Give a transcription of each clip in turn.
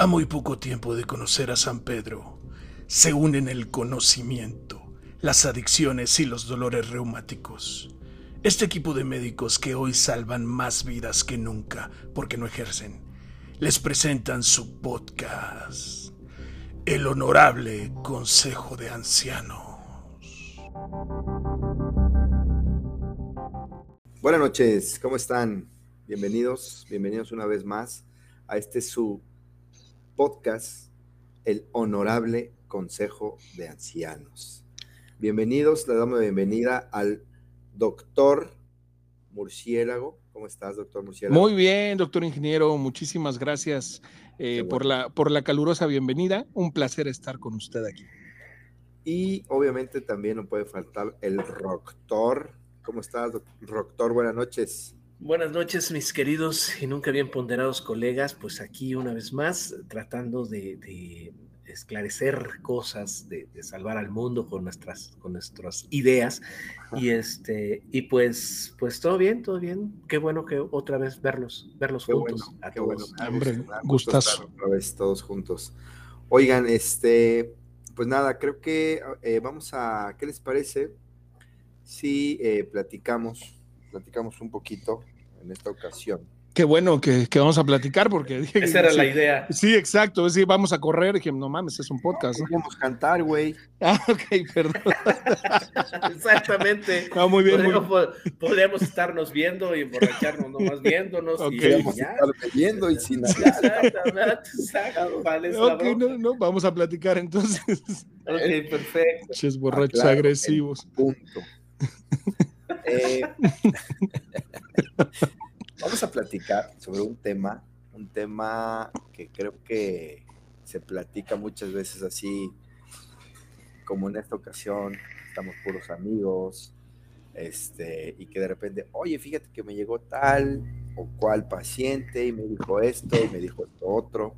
A muy poco tiempo de conocer a San Pedro, se unen el conocimiento, las adicciones y los dolores reumáticos. Este equipo de médicos que hoy salvan más vidas que nunca porque no ejercen, les presentan su podcast, El Honorable Consejo de Ancianos. Buenas noches, ¿cómo están? Bienvenidos, bienvenidos una vez más a este su podcast, El Honorable Consejo de Ancianos. Bienvenidos, le damos la bienvenida al doctor Murciélago. ¿Cómo estás, doctor Murciélago? Muy bien, doctor ingeniero, muchísimas gracias eh, por, la, por la calurosa bienvenida. Un placer estar con usted aquí. Y obviamente también no puede faltar el doctor. ¿Cómo estás, doctor? Buenas noches. Buenas noches, mis queridos y nunca bien ponderados colegas. Pues aquí una vez más, tratando de, esclarecer cosas, de, salvar al mundo con nuestras, con nuestras ideas. Y este, y pues, pues todo bien, todo bien. Qué bueno que otra vez verlos, verlos juntos. a qué bueno. Hombre, gustazo. Otra vez todos juntos. Oigan, este, pues nada, creo que eh, vamos a, ¿qué les parece? Si eh, platicamos platicamos un poquito en esta ocasión. Qué bueno que, vamos a platicar porque dije, esa era la idea. Sí, exacto, sí, vamos a correr, dije, no mames, es un podcast. No, cantar, güey. Ah, ok, perdón. Exactamente. No, muy bien. Podríamos, estarnos viendo y emborracharnos nomás viéndonos. y ya. estar viendo y sin Exactamente, exacto. Vale, ok, no, no, vamos a platicar entonces. Ok, perfecto. Ches borrachos ah, agresivos. Punto. Eh, vamos a platicar sobre un tema, un tema que creo que se platica muchas veces así, como en esta ocasión, estamos puros amigos, este, y que de repente, oye, fíjate que me llegó tal o cual paciente y me dijo esto y me dijo esto otro.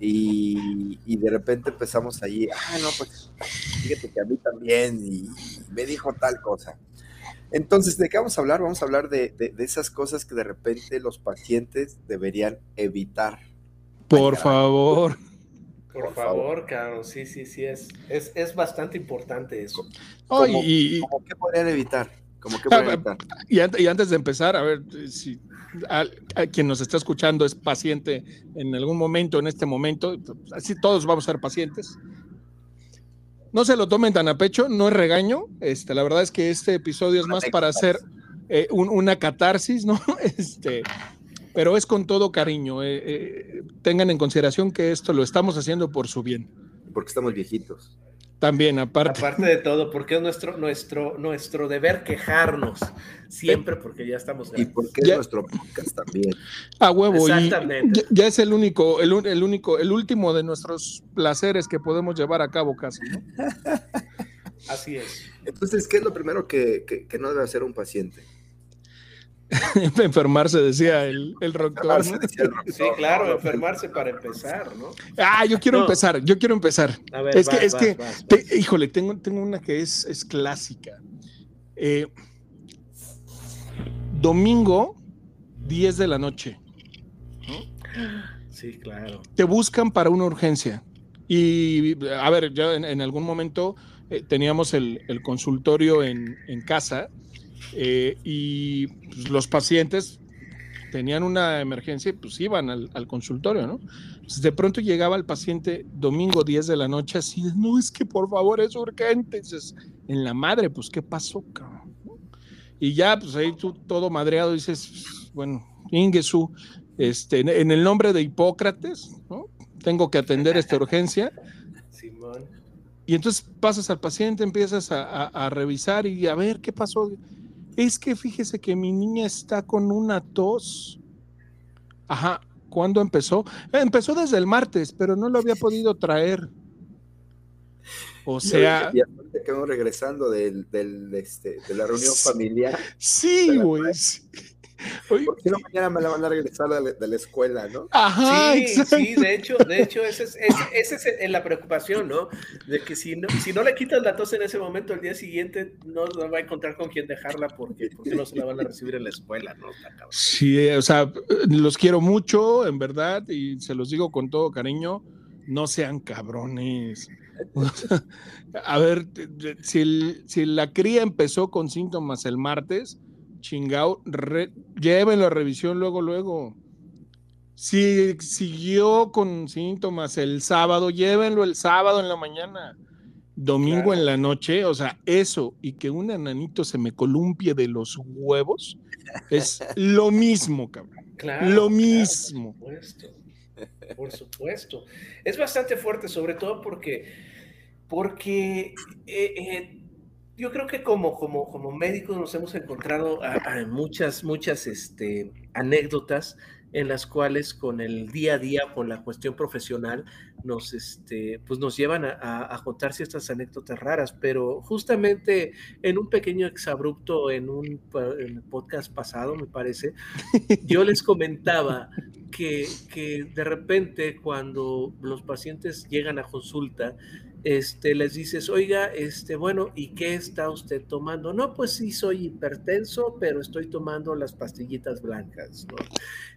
Y, y, de repente empezamos allí, ah, no, pues fíjate que a mí también, y me dijo tal cosa. Entonces, ¿de qué vamos a hablar? Vamos a hablar de, esas cosas que de repente los pacientes deberían evitar. Por favor. Por, favor, Carlos, sí, sí, sí, es, es, bastante importante eso. ¿Cómo, y, qué podrían evitar? ¿Cómo qué podrían evitar? Y, antes de empezar, a ver, si a, quien nos está escuchando es paciente en algún momento, en este momento, así todos vamos a ser pacientes no se lo tomen tan a pecho, no es regaño. Este, la verdad es que este episodio es más para hacer eh, una catarsis, ¿no? Este, pero es con todo cariño. Eh, eh, tengan en consideración que esto lo estamos haciendo por su bien. Porque estamos viejitos. También, aparte. Aparte de todo, porque es nuestro, nuestro, nuestro deber quejarnos siempre, porque ya estamos. Y porque es nuestro podcast también. A huevo. Exactamente. ya, es el único, el, el, único, el último de nuestros placeres que podemos llevar a cabo casi, ¿no? Así es. Entonces, ¿qué es lo primero que, que no debe hacer un paciente? enfermarse, decía el, el doctor. Sí, claro, enfermarse para empezar, ¿no? Ah, yo quiero empezar, yo quiero empezar. es que, es que, híjole, tengo, tengo una que es, es clásica. Eh, domingo, 10 de la noche. Sí, claro. Te buscan para una urgencia. Y, a ver, ya en, algún momento eh, teníamos el, el consultorio en, en casa eh, y pues, los pacientes tenían una emergencia y pues iban al, consultorio, ¿no? de pronto llegaba el paciente domingo 10 de la noche así, no, es que por favor es urgente. dices, en la madre, pues, ¿qué pasó, cabrón? Y ya, pues ahí tú todo madreado dices, bueno, Ingesu, este, en el nombre de Hipócrates, ¿no? Tengo que atender esta urgencia. Simón. Y entonces pasas al paciente, empiezas a, a revisar y a ver qué pasó es que fíjese que mi niña está con una tos. Ajá, ¿cuándo empezó? Empezó desde el martes, pero no lo había podido traer. O sea. Ya, quedamos regresando del, este, de la reunión familiar. Sí, güey. Porque no mañana me la van a regresar de la, escuela, ¿no? Ajá, sí, sí, de hecho, de hecho, esa es, es, es, la preocupación, ¿no? De que si no, si no le quitas la tos en ese momento, el día siguiente no, va a encontrar con quién dejarla porque, porque no se la van a recibir en la escuela, ¿no? Sí, o sea, los quiero mucho, en verdad, y se los digo con todo cariño, no sean cabrones. a ver, si, si la cría empezó con síntomas el martes, chingao, llévenlo a revisión luego, luego. Si siguió con síntomas el sábado, llévenlo el sábado en la mañana. Domingo en la noche, o sea, eso y que un enanito se me columpie de los huevos es lo mismo, cabrón. lo mismo. por supuesto. Por supuesto. Es bastante fuerte, sobre todo porque, porque eh, eh, yo creo que como, como, como médicos nos hemos encontrado a, muchas, muchas este, anécdotas en las cuales con el día a día, con la cuestión profesional, nos, este, pues nos llevan a, a, contar ciertas anécdotas raras, pero justamente en un pequeño exabrupto en un podcast pasado, me parece, yo les comentaba que, que de repente cuando los pacientes llegan a consulta, este, les dices, oiga, este, bueno, ¿y qué está usted tomando? No, pues sí, soy hipertenso, pero estoy tomando las pastillitas blancas.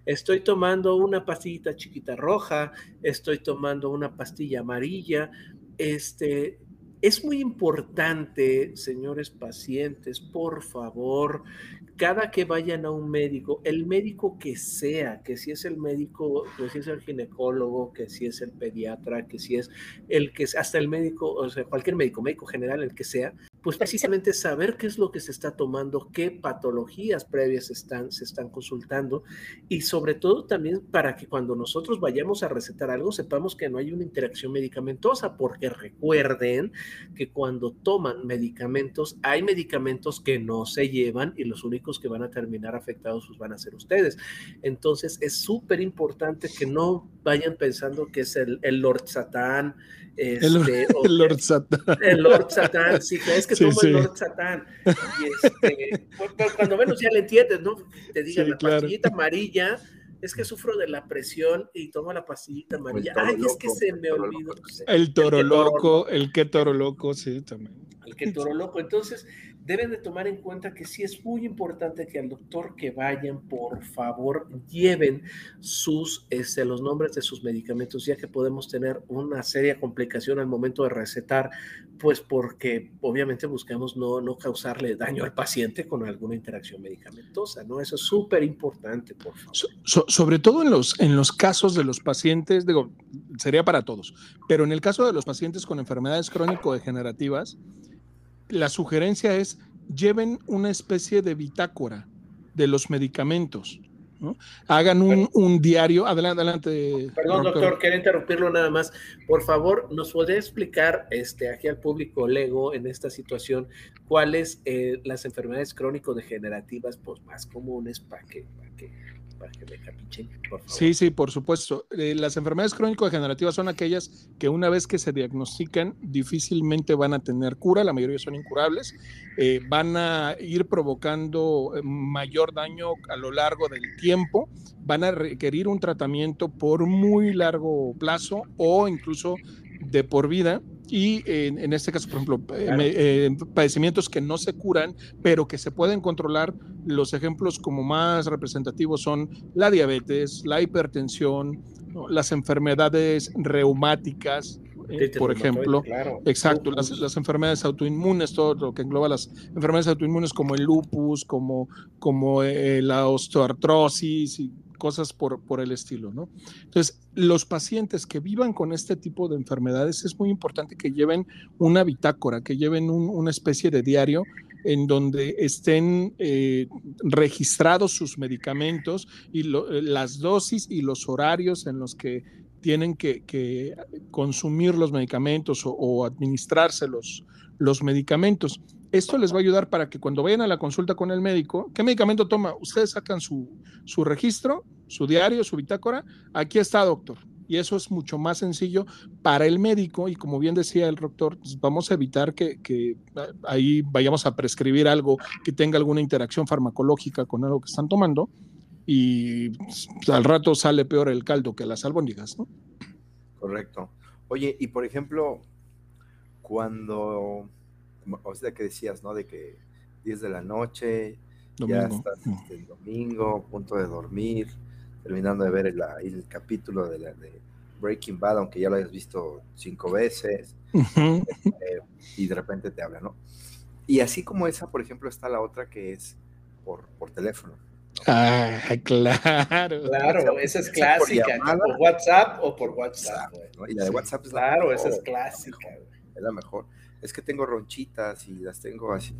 Estoy tomando una pastillita chiquita roja, estoy tomando una pastilla amarilla, este, es muy importante, señores pacientes, por favor, cada que vayan a un médico, el médico que sea, que si es el médico, que si es el ginecólogo, que si es el pediatra, que si es el que hasta el médico, o sea, cualquier médico, médico general, el que sea, pues precisamente saber qué es lo que se está tomando, qué patologías previas están, se están consultando y sobre todo también para que cuando nosotros vayamos a recetar algo sepamos que no hay una interacción medicamentosa, porque recuerden que cuando toman medicamentos hay medicamentos que no se llevan y los únicos que van a terminar afectados pues van a ser ustedes. Entonces es súper importante que no vayan pensando que es el, el Lord Satán, este, el, Lord Satán. El Lord Satán, sí, es que tomo el Lord Satán. Y este, cuando menos ya le entiendes, ¿no? Te digan la pastillita amarilla, es que sufro de la presión y tomo la pastillita amarilla. Ay, es que se me olvidó. El toro loco, el que toro loco, sí, también. El que toro loco. Entonces, deben de tomar en cuenta que sí es muy importante que al doctor que vayan, por favor, lleven sus, este, los nombres de sus medicamentos, ya que podemos tener una seria complicación al momento de recetar, pues porque obviamente buscamos no, no causarle daño al paciente con alguna interacción medicamentosa, ¿no? Eso es súper importante, por favor. sobre todo en los, en los casos de los pacientes, digo, sería para todos, pero en el caso de los pacientes con enfermedades crónico-degenerativas, la sugerencia es lleven una especie de bitácora de los medicamentos. Hagan un, diario. Adelante, adelante. Perdón, doctor. quería interrumpirlo nada más. Por favor, ¿nos puede explicar este, aquí al público Lego en esta situación cuáles eh, las enfermedades crónico-degenerativas pues, más comunes para que, para que para que por favor. Sí, sí, por supuesto. Eh, las enfermedades crónico-degenerativas son aquellas que una vez que se diagnostican difícilmente van a tener cura, la mayoría son incurables, eh, van a ir provocando eh, mayor daño a lo largo del tiempo, van a requerir un tratamiento por muy largo plazo o incluso de por vida y en, este caso, por ejemplo, eh, padecimientos que no se curan, pero que se pueden controlar. Los ejemplos como más representativos son la diabetes, la hipertensión, las enfermedades reumáticas, eh, por ejemplo. Exacto, las, las, enfermedades autoinmunes, todo lo que engloba las enfermedades autoinmunes como el lupus, como, como eh, la osteoartrosis y cosas por, por el estilo, ¿no? Entonces, los pacientes que vivan con este tipo de enfermedades es muy importante que lleven una bitácora, que lleven una especie de diario en donde estén eh, registrados sus medicamentos y eh, las dosis y los horarios en los que tienen que, consumir los medicamentos o, o administrarse los, los medicamentos. Esto les va a ayudar para que cuando vayan a la consulta con el médico, ¿qué medicamento toma? Ustedes sacan su, su registro, su diario, su bitácora. Aquí está, doctor. Y eso es mucho más sencillo para el médico. Y como bien decía el doctor, pues vamos a evitar que, que ahí vayamos a prescribir algo que tenga alguna interacción farmacológica con algo que están tomando y pues, al rato sale peor el caldo que las albóndigas, ¿no? Correcto. Oye, y por ejemplo, cuando, o sea, que decías, ¿no? De que 10 de la noche, ya estás este, el domingo, punto de dormir, terminando de ver el, el capítulo de, la, de Breaking Bad, aunque ya lo hayas visto cinco veces, eh, y de repente te habla, ¿no? Y así como esa, por ejemplo, está la otra que es por, por teléfono. Ah, claro. Claro, esa es clásica. Por, WhatsApp o por WhatsApp. Y la de WhatsApp es la Claro, esa es clásica. Es la mejor. Es que tengo ronchitas y las tengo así.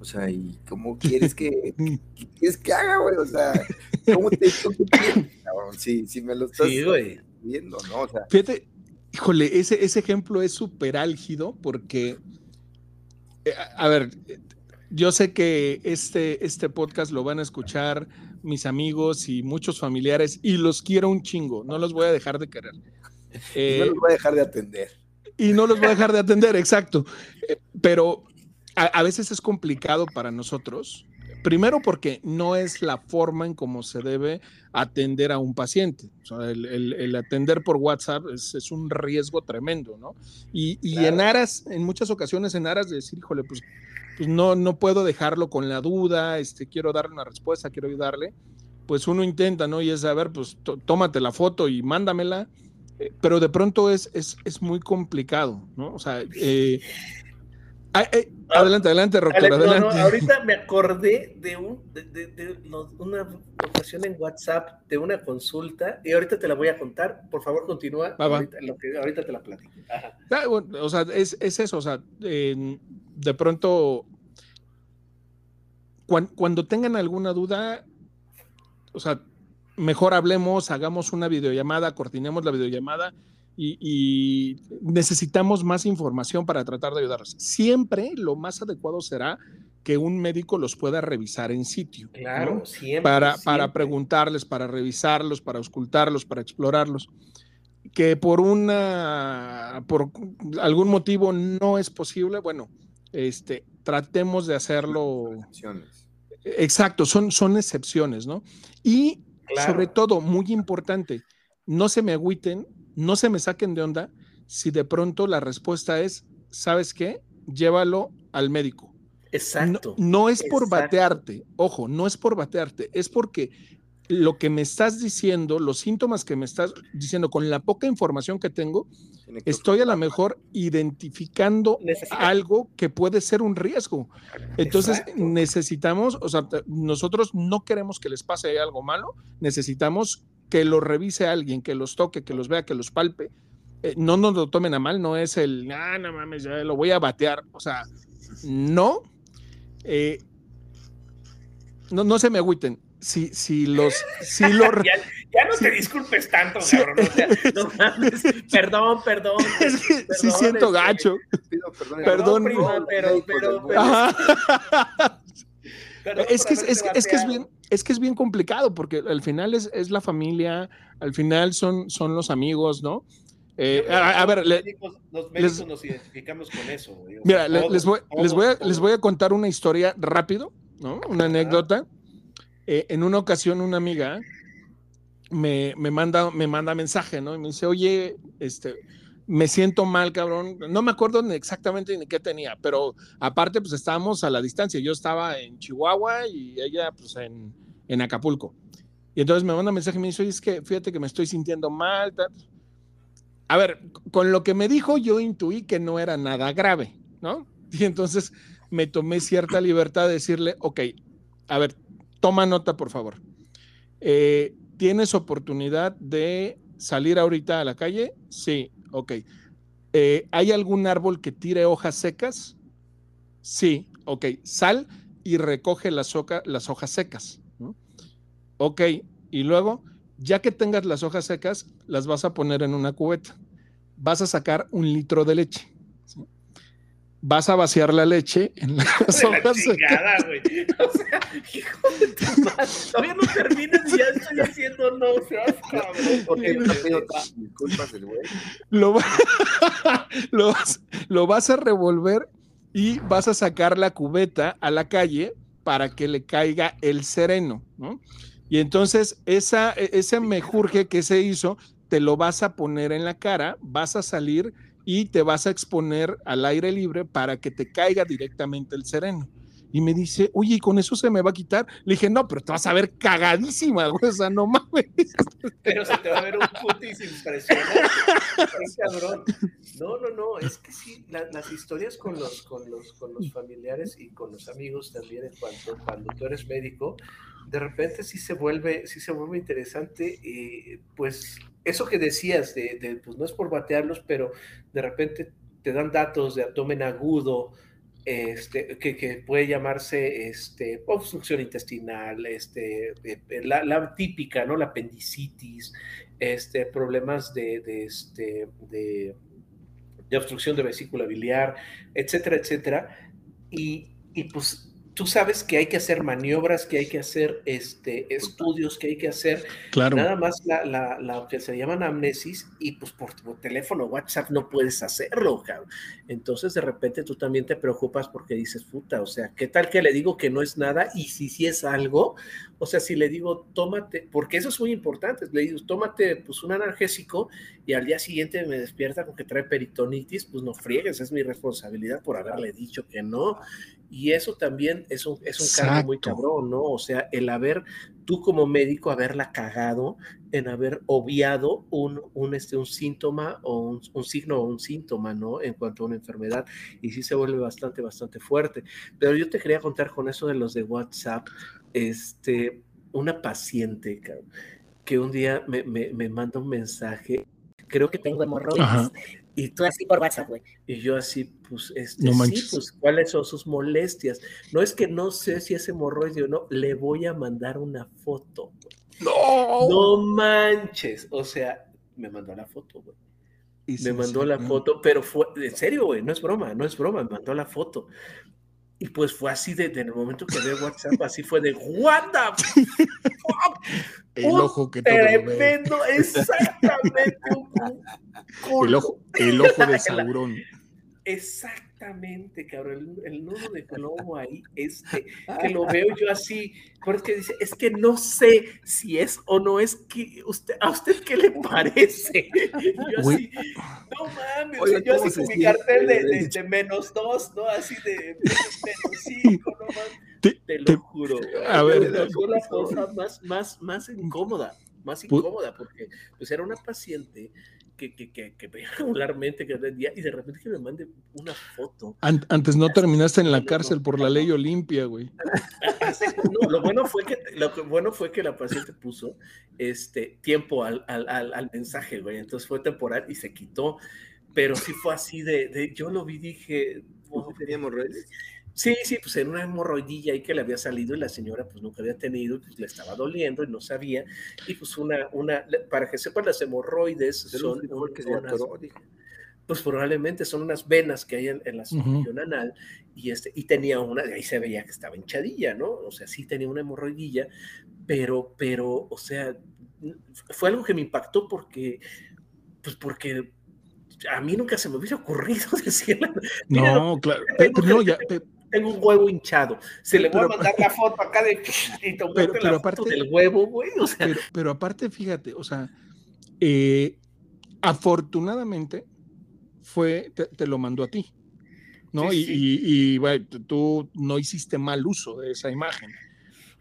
O sea, ¿y cómo quieres que, quieres que haga, güey? O sea, ¿cómo te, Si, si me lo estás viendo, ¿no? O sea, Fíjate, híjole, ese, ese ejemplo es súper álgido porque, eh, a ver, yo sé que este, este podcast lo van a escuchar mis amigos y muchos familiares y los quiero un chingo, no los voy a dejar de querer. no los voy a dejar de atender. Y no los voy a dejar de atender, exacto. Eh, pero a, veces es complicado para nosotros, primero porque no es la forma en cómo se debe atender a un paciente. el, atender por WhatsApp es, un riesgo tremendo, ¿no? Y, en aras, en muchas ocasiones en aras de decir, híjole, pues pues no, no puedo dejarlo con la duda, este, quiero darle una respuesta, quiero ayudarle, pues uno intenta, ¿no? Y es, a ver, pues tómate la foto y mándamela, pero de pronto es, es, es, muy complicado, ¿no? O sea, eh, ah, eh, adelante, adelante, adelante. ahorita me acordé de, un, de, una ocasión en WhatsApp de una consulta y ahorita te la voy a contar. Por favor, continúa. Ahorita, lo que, ahorita, te la platico. Ah, o sea, es, es, eso, o sea, de pronto, cuando, tengan alguna duda, o sea, mejor hablemos, hagamos una videollamada, coordinemos la videollamada y, necesitamos más información para tratar de ayudarlos. Siempre lo más adecuado será que un médico los pueda revisar en sitio. Claro, siempre, para, para preguntarles, para revisarlos, para auscultarlos, para explorarlos. Que por una, por algún motivo no es posible, bueno, este, tratemos de hacerlo. Exacto, son, son excepciones, ¿no? Y sobre todo, muy importante, no se me agüiten, no se me saquen de onda si de pronto la respuesta es, ¿sabes qué? Llévalo al médico. Exacto. No, es por batearte, ojo, no es por batearte, es porque lo que me estás diciendo, los síntomas que me estás diciendo, con la poca información que tengo, estoy a lo mejor identificando algo que puede ser un riesgo. Entonces necesitamos, o sea, nosotros no queremos que les pase algo malo, necesitamos que lo revise alguien, que los toque, que los vea, que los palpe. Eh, no nos lo tomen a mal, no es el, ah, no mames, ya lo voy a batear. O sea, no. Eh, no, no se me agüiten si, si los... Si ya, no te disculpes tanto, cabrón. perdón, perdón. sí siento este, gacho. perdón. pero, pero, es que es, es, que es bien es que es bien complicado porque al final es, es la familia, al final son, son los amigos, ¿no? Eh, a, ver, los médicos, nos identificamos con eso. Mira, les, voy, les, voy a, les voy a contar una historia rápido, ¿no? Una anécdota. Eh, en una ocasión una amiga me, manda, me manda mensaje, ¿no? Y me dice, oye, este, me siento mal, cabrón. No me acuerdo exactamente ni qué tenía, pero aparte, pues estábamos a la distancia. Yo estaba en Chihuahua y ella, pues, en, en Acapulco. Y entonces me manda mensaje y me dice, oye, es que fíjate que me estoy sintiendo mal. A ver, con lo que me dijo, yo intuí que no era nada grave, ¿no? Y entonces me tomé cierta libertad de decirle, ok, a ver, toma nota, por favor. Eh, ¿Tienes oportunidad de salir ahorita a la calle? Sí, ok. Eh, ¿Hay algún árbol que tire hojas secas? Sí, ok. Sal y recoge las, las hojas secas. Ok, y luego, ya que tengas las hojas secas, las vas a poner en una cubeta. Vas a sacar un litro de leche vas a vaciar la leche en las hojas chingada, güey. O sea, hijo de tu madre. Todavía no terminas y ya estoy haciendo no seas cabrón. Porque no pido disculpas el güey. Lo, lo, vas, lo vas a revolver y vas a sacar la cubeta a la calle para que le caiga el sereno, ¿no? Y entonces esa, e, ese mejurje que se hizo, te lo vas a poner en la cara, vas a salir y te vas a exponer al aire libre para que te caiga directamente el sereno. Y me dice, oye, ¿y con eso se me va a quitar? Le dije, no, pero te vas a ver cagadísima, güey, o sea, no mames. Pero se te va a ver un putis impresionante. cabrón. No, no, no, es que sí, las historias con los, con, los, con los familiares y con los amigos también, en cuanto cuando tú eres médico, de repente sí se vuelve, sí se vuelve interesante, y pues eso que decías, de, pues no es por batearlos, pero de repente te dan datos de abdomen agudo, este, que, puede llamarse este, obstrucción intestinal, este, eh, eh, la, típica, ¿no? La apendicitis, este, problemas de, este, de obstrucción de vesícula biliar, etcétera, etcétera. Y, y pues tú sabes que hay que hacer maniobras, que hay que hacer este, estudios, que hay que hacer claro. nada más la, la, la, que se llama amnesis y pues por tu teléfono, WhatsApp no puedes hacerlo, cabrón. Entonces de repente tú también te preocupas porque dices, puta, o sea, ¿qué tal que le digo que no es nada y si sí es algo? O sea, si le digo, tómate, porque eso es muy importante, le digo, tómate pues un analgésico y al día siguiente me despierta con que trae peritonitis, pues no friegues, es mi responsabilidad por haberle dicho que no. Y eso también es un, es un cargo muy cabrón, ¿no? O sea, el haber, tú como médico, haberla cagado en haber obviado un, un, este, un síntoma o un, un, signo o un síntoma, ¿no? En cuanto a una enfermedad. Y sí se vuelve bastante, bastante fuerte. Pero yo te quería contar con eso de los de WhatsApp, este, una paciente que un día me, me, me manda un mensaje, creo que tengo hemorroides. Y tú así por WhatsApp, güey. Y yo así, pues, este, no sí, pues, ¿cuáles son sus molestias? No es que no sé si es hemorroide o no, le voy a mandar una foto, No. No manches. O sea, me mandó la foto, güey. Me mandó la foto, pero fue, en serio, güey, no es broma, no es broma, me mandó la foto. Y pues fue así de, en el momento que ve WhatsApp, así fue de fuck? El ojo que todo tremendo, exactamente. el ojo, el ojo de Sauron. Exactamente, cabrón, el, nudo de globo ahí, este, que lo veo yo así, es que dice, es que no sé si es o no es que usted, a usted qué le parece. yo así, no mames, Oye, yo así con mi cartel de, de, menos dos, ¿no? Así de menos cinco, no mames. Te, te, lo juro. A ver, fue la cosa más, más, más incómoda, más incómoda, porque pues era una paciente que, que, que, que veía regularmente que día y de repente que me mande una foto. antes no terminaste en la cárcel por la ley Olimpia, güey. No, lo bueno fue que lo bueno fue que la paciente puso este tiempo al, al, al, mensaje, güey. Entonces fue temporal y se quitó. Pero sí fue así de, de yo lo vi, dije, oh, teníamos redes. Sí, sí, pues en una hemorroidilla ahí que le había salido y la señora pues nunca había tenido, pues le estaba doliendo y no sabía. Y pues una, una, para que sepan, las hemorroides son, pues probablemente son unas venas que hay en, la circulación anal y, este, y tenía una, ahí se veía que estaba hinchadilla, ¿no? O sea, sí tenía una hemorroidilla, pero, pero, o sea, fue algo que me impactó porque, pues porque a mí nunca se me hubiera ocurrido decirle. No, claro, pero, no, ya, tengo un huevo hinchado. Se le voy a mandar la foto acá de y pero, pero aparte, del huevo, güey. O sea. pero, aparte, fíjate, o sea, eh, afortunadamente fue, te, lo mandó a ti, ¿no? y, y, y tú no hiciste mal uso de esa imagen.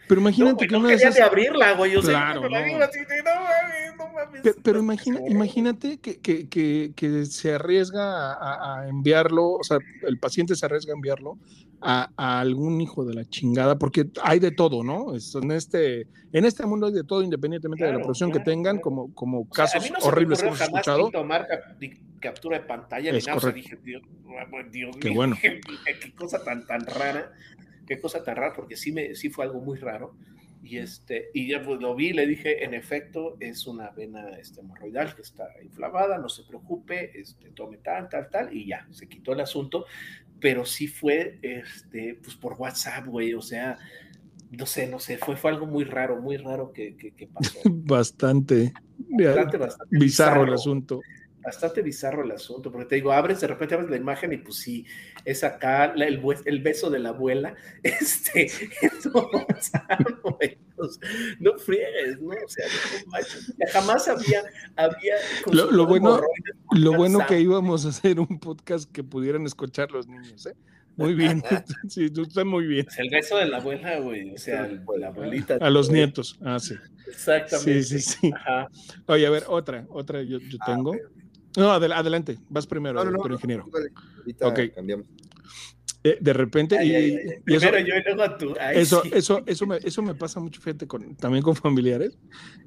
Pero imagínate no, que una de esas... de abrirla, güey. Yo claro, sé, no. La así de, no, no mames. Pero, pero imagina, imagínate que, que, que, que, se arriesga a, a, enviarlo, o sea, el paciente se arriesga a enviarlo a, a, algún hijo de la chingada, porque hay de todo, ¿no? En este, en este mundo hay de todo, independientemente claro, de la profesión claro, que tengan, como, como casos o sea, no horribles que hemos escuchado. tomar captura de pantalla es ni nada. O sea, dije, Dios, Dios qué mío, bueno. Qué, qué, cosa tan, tan rara qué cosa tan rara, porque sí, me, sí fue algo muy raro. Y, este, y ya pues, lo vi, le dije, en efecto, es una vena este, hemorroidal que está inflamada, no se preocupe, este, tome tal, tal, tal, y ya, se quitó el asunto, pero sí fue, este, pues por WhatsApp, güey, o sea, no sé, no sé, fue, fue algo muy raro, muy raro que, que, que pasó. bastante, bastante, bastante bizarro, bizarro. el asunto bastante bizarro el asunto, porque te digo, abres, de repente abres la imagen y pues sí, es acá la, el, el, beso de la abuela, este, o no friegues, ¿no? O sea, jamás había, había lo, bueno, lo bueno que íbamos a hacer un podcast que pudieran escuchar los niños, ¿eh? Muy bien, sí, tú estás muy bien. el beso de la abuela, güey, o sea, la abuelita. A los nietos, ah, sí. Exactamente. Sí, sí, sí. Oye, a ver, otra, otra yo, yo ah, No, adelante, vas primero, no, no, ingeniero. ok. Cambiamos. Eh, de repente, y, eso, yo y luego tú. eso, eso, eso, me, eso me pasa mucho, fíjate, con, también con familiares.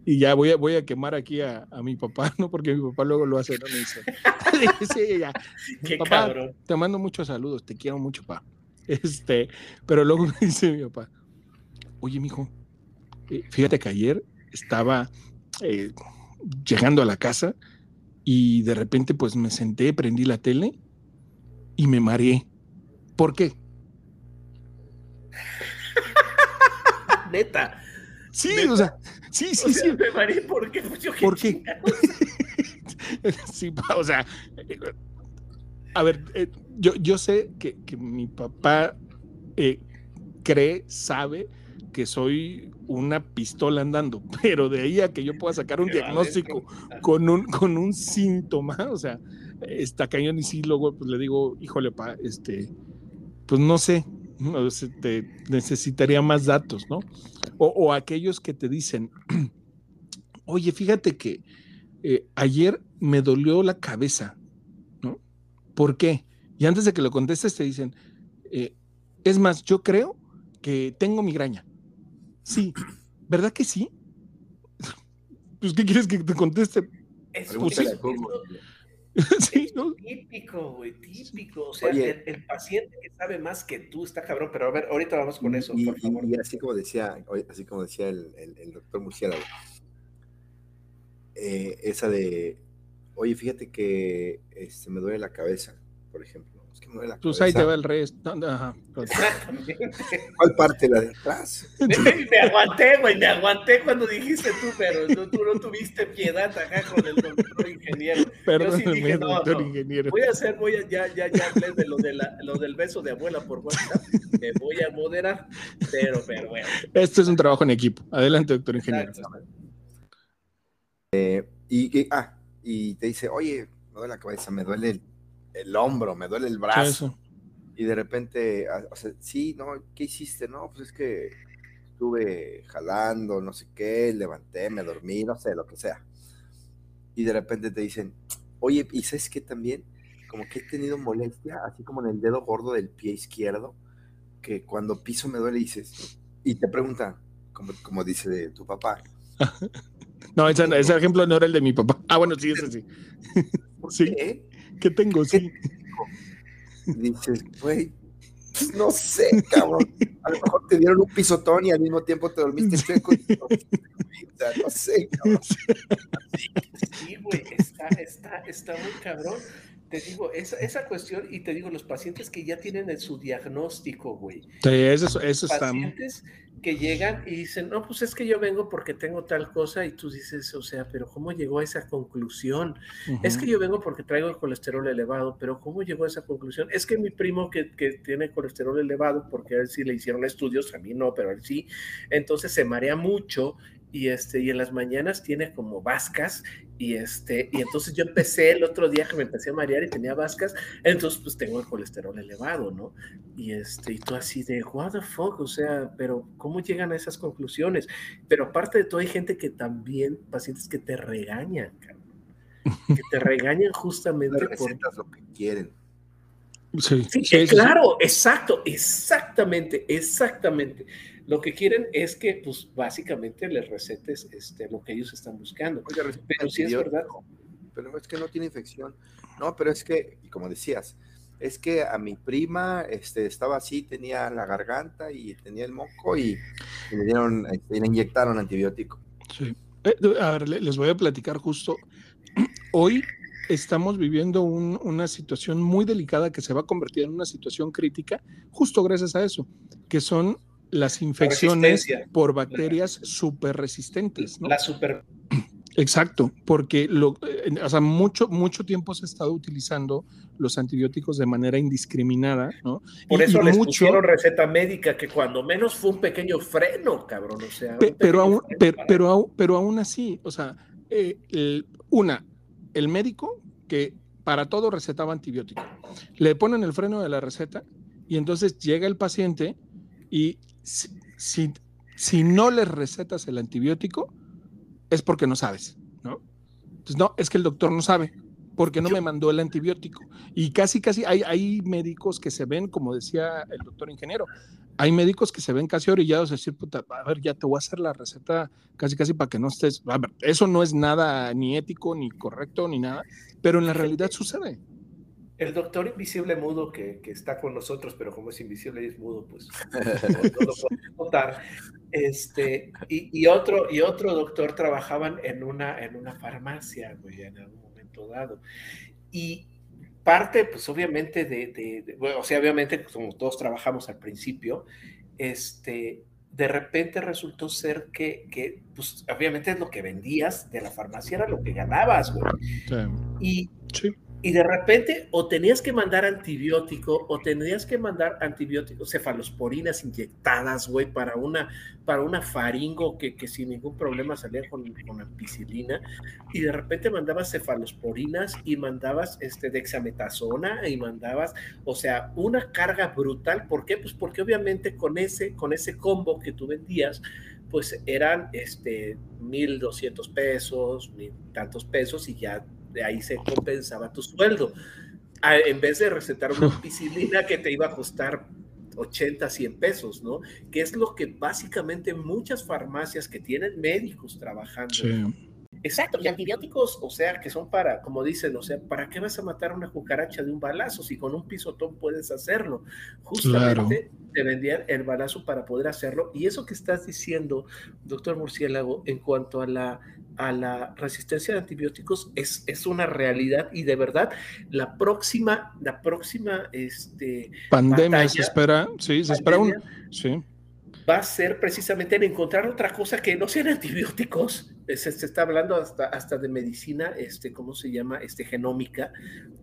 Y ya voy a, voy a quemar aquí a, a mi papá, ¿no? Porque mi papá luego lo hace, ¿no? Me dice, sí, ya. Qué papá, cabrón. te mando muchos saludos, te quiero mucho, papá. Este, pero luego me dice mi papá, oye, mijo, eh, fíjate que ayer estaba eh, llegando a la casa y de repente pues me senté, prendí la tele y me mareé ¿Por qué? Neta. Sí, o sea, sí, sí, sí. Me mareé, ¿por qué? Pues ¿Por qué? sí, o sea, a ver, eh, yo, yo sé que, que mi papá eh, cree, sabe que soy una pistola andando, pero de ahí a que yo pueda sacar un diagnóstico con un, con un síntoma, o sea, está cañón y sí, luego pues, le digo, híjole, pa, este, pues no sé, te necesitaría más datos, ¿no? O, aquellos que te dicen, oye, fíjate que eh, ayer me dolió la cabeza, ¿no? ¿Por qué? Y antes de que lo contestes te dicen, eh, es más, yo creo que tengo migraña. Sí, ¿verdad que sí? Pues, ¿qué quieres que te conteste? Es, pues, sí, Típico, güey, típico. O sea, el, paciente que sabe más que tú está cabrón, pero a ver, ahorita vamos con eso, y, por favor. Y, así como decía, así como decía el, doctor Murciélago, eh, esa de, oye, fíjate que este, me duele la cabeza, por ejemplo. Pues ahí te va el resto. Ajá. ¿Cuál parte? ¿La de atrás? me aguanté, güey, me aguanté cuando dijiste tú, pero tú no tuviste piedad acá con el doctor ingeniero. Perdón, sí dije, doctor ingeniero. Voy a hacer, voy a, ya, ya, ya hablé de lo, de la, lo del beso de abuela por WhatsApp. Me voy a moderar, pero, pero bueno. Esto es un trabajo en equipo. Adelante, doctor ingeniero. Eh, y, ah, y te dice, oye, me duele la cabeza, me duele el el hombro, me duele el brazo. Y de repente, o sea, sí, no, ¿qué hiciste? No, pues es que estuve jalando, no sé qué, levanté, me dormí, no sé, lo que sea. Y de repente te dicen, oye, ¿y sabes qué también? Como que he tenido molestia, así como en el dedo gordo del pie izquierdo, que cuando piso me duele dices, y te preguntan, como, como dice de tu papá. no, ese, ese, ejemplo no era el de mi papá. Ah, bueno, sí, ese sí. sí. Qué? ¿Qué tengo? Sí. Dices, güey, no sé, cabrón. A lo mejor te dieron un pisotón y al mismo tiempo te dormiste chueco. no sé, cabrón. Sí, güey, está, está, está muy cabrón. Te digo, esa, esa cuestión, y te digo, los pacientes que ya tienen su diagnóstico, güey. Sí, eso, eso está. Pacientes que llegan y dicen, no, pues es que yo vengo porque tengo tal cosa y tú dices, o sea, pero ¿cómo llegó a esa conclusión? Es que yo vengo porque traigo el colesterol elevado, pero ¿cómo llegó a esa conclusión? Es que mi primo que, que tiene colesterol elevado, porque a él sí le hicieron estudios, a mí no, pero a él sí, entonces se marea mucho y este y en las mañanas tiene como vascas y este y entonces yo empecé el otro día que me empecé a marear y tenía vascas entonces pues tengo el colesterol elevado no y este y tú así de what the fuck o sea pero cómo llegan a esas conclusiones pero aparte de todo hay gente que también pacientes que te regañan que te regañan justamente por lo que quieren. Sí, sí. claro exacto exactamente exactamente lo que quieren es que, pues, básicamente les recetes este, lo que ellos están buscando. pero sí es verdad. Pero es que no tiene infección. No, pero es que, y como decías, es que a mi prima este, estaba así, tenía la garganta y tenía el moco y, le dieron, este, le inyectaron antibiótico. Sí. Eh, a ver, les voy a platicar justo. Hoy estamos viviendo una situación muy delicada que se va a convertir en una situación crítica, justo gracias a eso, que son las infecciones por bacterias súper resistentes. ¿no? La super. Exacto, porque lo, eh, o sea, mucho, mucho tiempo se ha estado utilizando los antibióticos de manera indiscriminada, ¿no? Por eso les mucho, pusieron receta médica, que cuando menos fue un pequeño freno, cabrón, o sea. pero, aún, pero, pero, aún así, o sea, eh, una, el médico que para todo recetaba antibiótico, le ponen el freno de la receta y entonces llega el paciente y si, si no le recetas el antibiótico, es porque no sabes, ¿no? Entonces, no, es que el doctor no sabe, porque no me mandó el antibiótico. Y casi, casi hay, hay médicos que se ven, como decía el doctor ingeniero, hay médicos que se ven casi orillados a decir, puta, a ver, ya te voy a hacer la receta casi, casi para que no estés. A ver, eso no es nada ni ético, ni correcto, ni nada, pero en la realidad sucede. El doctor invisible mudo que, que, está con nosotros, pero como es invisible y es mudo, pues no, lo podemos notar. Este, y, y, otro, y otro doctor trabajaban en una, en una farmacia, güey, en algún momento dado. Y parte, pues obviamente, de, de, bueno, o sea, obviamente, como todos trabajamos al principio, este, de repente resultó ser que, que, pues obviamente lo que vendías de la farmacia era lo que ganabas, güey. Sí. Y, sí y de repente o tenías que mandar antibiótico o tenías que mandar antibióticos, cefalosporinas inyectadas, güey, para una, para una faringo que, que sin ningún problema salía con, con ampicilina y de repente mandabas cefalosporinas y mandabas este, dexametasona y mandabas, o sea, una carga brutal. ¿Por qué? Pues porque obviamente con ese, con ese combo que tú vendías, pues eran este, 1.200 pesos, mil tantos pesos y ya de ahí se compensaba tu sueldo. En vez de recetar una ampicilina que te iba a costar 80, 100 pesos, ¿no? Que es lo que básicamente muchas farmacias que tienen médicos trabajando. Exacto, y antibióticos, o sea, que son para, como dicen, o sea, ¿para qué vas a matar una cucaracha de un balazo si con un pisotón puedes hacerlo? Justamente te vendían el balazo para poder hacerlo. Y eso que estás diciendo, doctor Murciélago, en cuanto a la a la resistencia a antibióticos es, es una realidad y de verdad la próxima, la próxima este, pandemia se espera, sí, se espera un, sí. Va a ser precisamente en encontrar otra cosa que no sean antibióticos. Se, está hablando hasta, hasta de medicina, este, ¿cómo se llama? Este, genómica,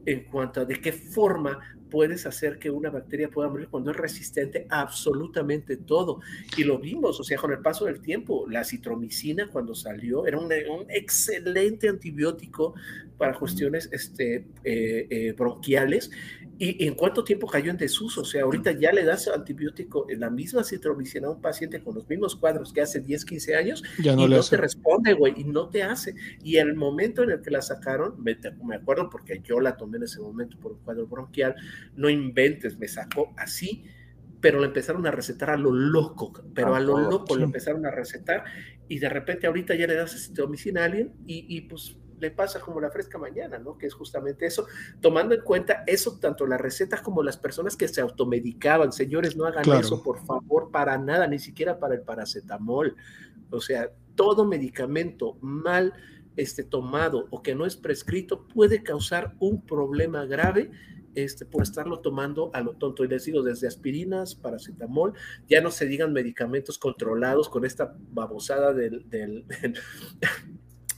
en cuanto a de qué forma puedes hacer que una bacteria pueda morir cuando es resistente a absolutamente todo. Y lo vimos, o sea, con el paso del tiempo, la citromicina cuando salió era un, un excelente antibiótico para cuestiones este, eh, eh, bronquiales. ¿Y en cuánto tiempo cayó en desuso? O sea, ahorita ya le das antibiótico, en la misma citromicina a un paciente con los mismos cuadros que hace 10, 15 años ya no y le no te responde, güey, y no te hace. Y el momento en el que la sacaron, me, me acuerdo porque yo la tomé en ese momento por un cuadro bronquial, no inventes, me sacó así, pero le empezaron a recetar a lo loco, pero a lo loco lo empezaron a recetar y de repente ahorita ya le das citromicina a alguien y, y pues le pasa como la fresca mañana, ¿no? Que es justamente eso, tomando en cuenta eso, tanto las recetas como las personas que se automedicaban, señores, no hagan claro. eso, por favor, para nada, ni siquiera para el paracetamol. O sea, todo medicamento mal este, tomado o que no es prescrito puede causar un problema grave este, por estarlo tomando a lo tonto. Y les digo, desde aspirinas, paracetamol, ya no se digan medicamentos controlados con esta babosada del, del, del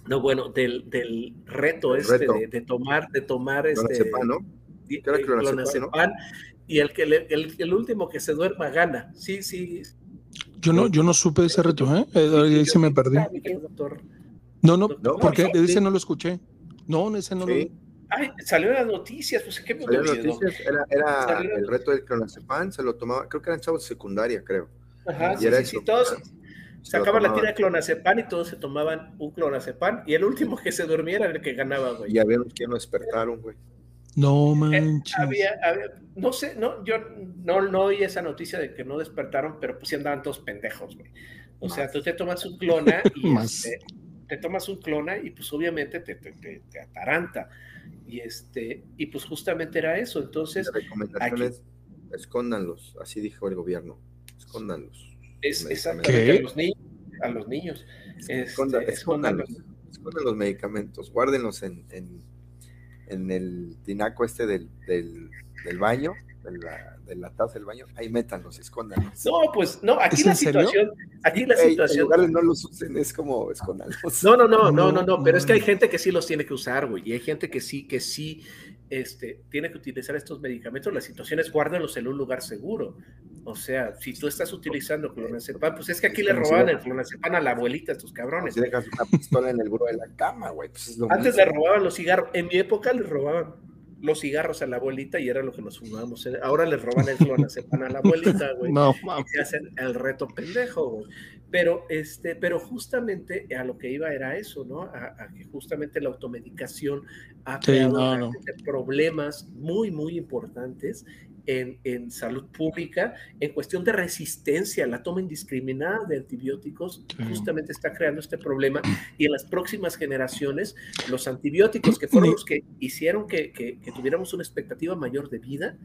no, bueno, del, del reto este reto. De, de, tomar, de tomar este. ¿no? Clonazepam, y el que le, el, el, último que se duerma gana. Sí, sí. Yo no, yo no supe de ese reto, ¿eh? Ahí se me perdí. No, no, no porque no, ese no lo escuché. No, ese no sí. lo. Ay, salió en las noticias, pues qué salió en noticias, era, el reto del clonazepam, se lo tomaba, creo que eran chavos de secundaria, creo. Ajá, y sí, era sí, sí, todos sacaban la tira de clonazepam y todos se tomaban un clonazepam y el último que se durmiera era el que ganaba, güey. Y había los que no despertaron, güey. No manches. Eh, había, había, no sé, no, yo no, no oí esa noticia de que no despertaron, pero pues sí andaban todos pendejos, güey. O Más. sea, tú te tomas un clona y este, te tomas un clona y pues obviamente te, te, te, te ataranta. Y este, y pues justamente era eso. Entonces, la recomendación es escóndanlos, así dijo el gobierno, escóndanlos. Es exactamente a los niños. A los niños. Escondan, este, escóndanlos, escondan los medicamentos, guárdenlos en, en, en, el tinaco este del, del, del baño de la, taza del baño, ahí métanlos, escóndanlos. No, pues no, aquí la situación, aquí la situación. En de no los usen, es como escondanlos. No, no, no, no, no, no, pero es que hay gente que sí los tiene que usar, güey, y hay gente que sí, que sí este, tiene que utilizar estos medicamentos, la situación es guárdalos en un lugar seguro. O sea, si tú estás utilizando clonazepam, pues es que aquí le robaban el clonazepam a la abuelita, estos cabrones. Si dejas una pistola en el buro de la cama, güey. Pues Antes le robaban los cigarros, en mi época le robaban los cigarros a la abuelita y era lo que nos fumábamos. Ahora les roban el clonazepam a la abuelita, güey. No, y hacen el reto pendejo, güey. Pero, este, pero justamente a lo que iba era eso, ¿no? A, que justamente la automedicación ha creado problemas muy, muy importantes en, en, salud pública, en cuestión de resistencia, la toma indiscriminada de antibióticos, justamente está creando este problema. Y en las próximas generaciones, los antibióticos que fueron los que hicieron que, que, que tuviéramos una expectativa mayor de vida,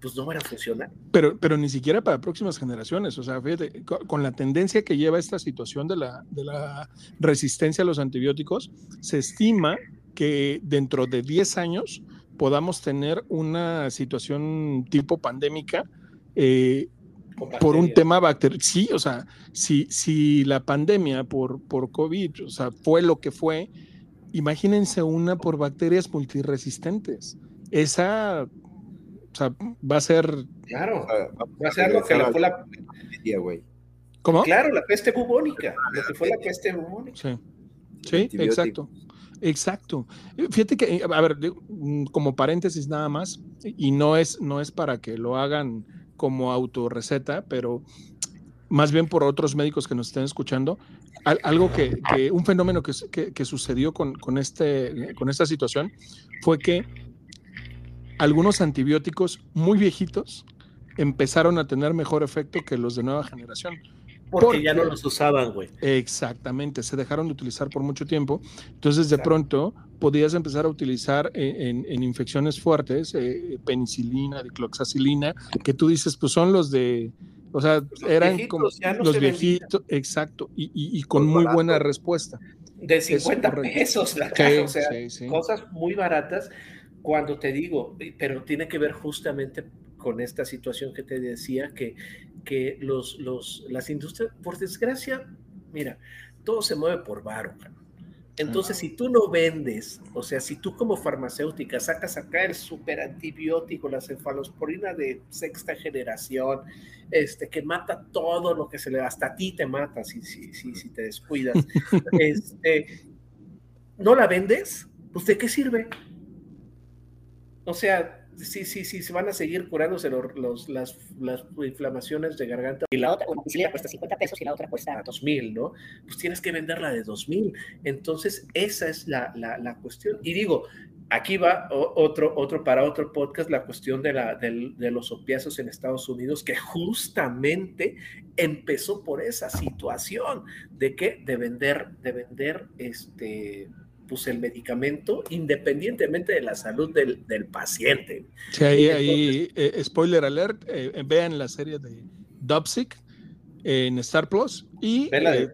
pues no van a funcionar. Pero, pero ni siquiera para próximas generaciones. O sea, fíjate, con la tendencia que lleva esta situación de la, de la resistencia a los antibióticos, se estima que dentro de 10 años podamos tener una situación tipo pandémica eh, por un tema bacteriano. Sí, o sea, si, si la pandemia por, por COVID, o sea, fue lo que fue, imagínense una por bacterias multiresistentes. Esa o sea, va a ser. Claro, va a ser lo que le fue la. ¿Cómo? Claro, la peste bubónica, lo que fue la peste bubónica. Sí, sí exacto. Exacto. Fíjate que, a ver, mm, como paréntesis nada más, y no es, no es para que lo hagan como autorreceta, pero más bien por otros médicos que nos estén escuchando, algo que, un fenómeno que, que, sucedió con, con, este, con esta situación fue que algunos antibióticos muy viejitos empezaron a tener mejor efecto que los de nueva generación. Porque, ya no los usaban, güey. Exactamente, se dejaron de utilizar por mucho tiempo. Entonces, de pronto, podías empezar a utilizar en, infecciones fuertes, eh, penicilina, dicloxacilina, que tú dices, pues son los de, o sea, eran como los viejitos, exacto, y, con muy buena respuesta. De 50 pesos, la o sea, cosas muy baratas cuando te digo, pero tiene que ver justamente con esta situación que te decía, que, que los, los, las industrias, por desgracia, mira, todo se mueve por varo. Entonces, si tú no vendes, o sea, si tú como farmacéutica sacas acá el super antibiótico, la cefalosporina de sexta generación, este, que mata todo lo que se le hasta a ti te mata si, si, si, si te descuidas, este, no la vendes, pues ¿de qué sirve? O sea, sí, sí, sí, se van a seguir curándose los, las, las, inflamaciones de garganta. Y la otra, una cuesta 50 pesos y la otra cuesta 2 mil, ¿no? Pues tienes que venderla de 2 mil. Entonces, esa es la, la, la, cuestión. Y digo, aquí va otro, otro para otro podcast, la cuestión de, la, de los opiáceos en Estados Unidos, que justamente empezó por esa situación de que de vender, de vender este pues el medicamento independientemente de la salud del, paciente. Sí, ahí, ahí eh, spoiler alert, eh, vean la serie de Dopsic en Star Plus y eh,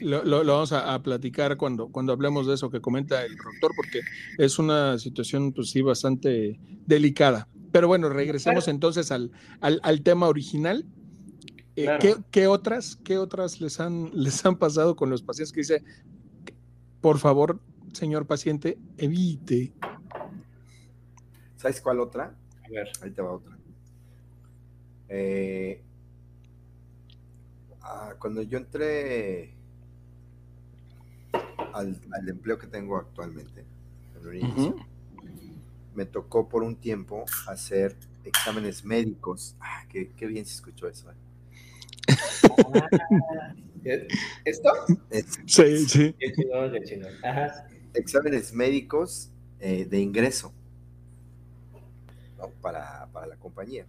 lo, vamos a, platicar cuando, cuando hablemos de eso que comenta el doctor, porque es una situación pues sí bastante delicada. Pero bueno, regresemos entonces al, al, tema original. ¿qué, ¿qué, otras, ¿Qué otras les han, les han pasado con los pacientes que dice, por favor, señor paciente, evite. ¿Sabes cuál otra? A ver. Ahí te va otra. Eh, ah, cuando yo entré al, empleo que tengo actualmente, me tocó por un tiempo hacer exámenes médicos. Ah, qué, bien se escuchó eso. ¿eh? ¿Esto? Sí, sí. Ajá exámenes médicos eh, de ingreso para, la compañía.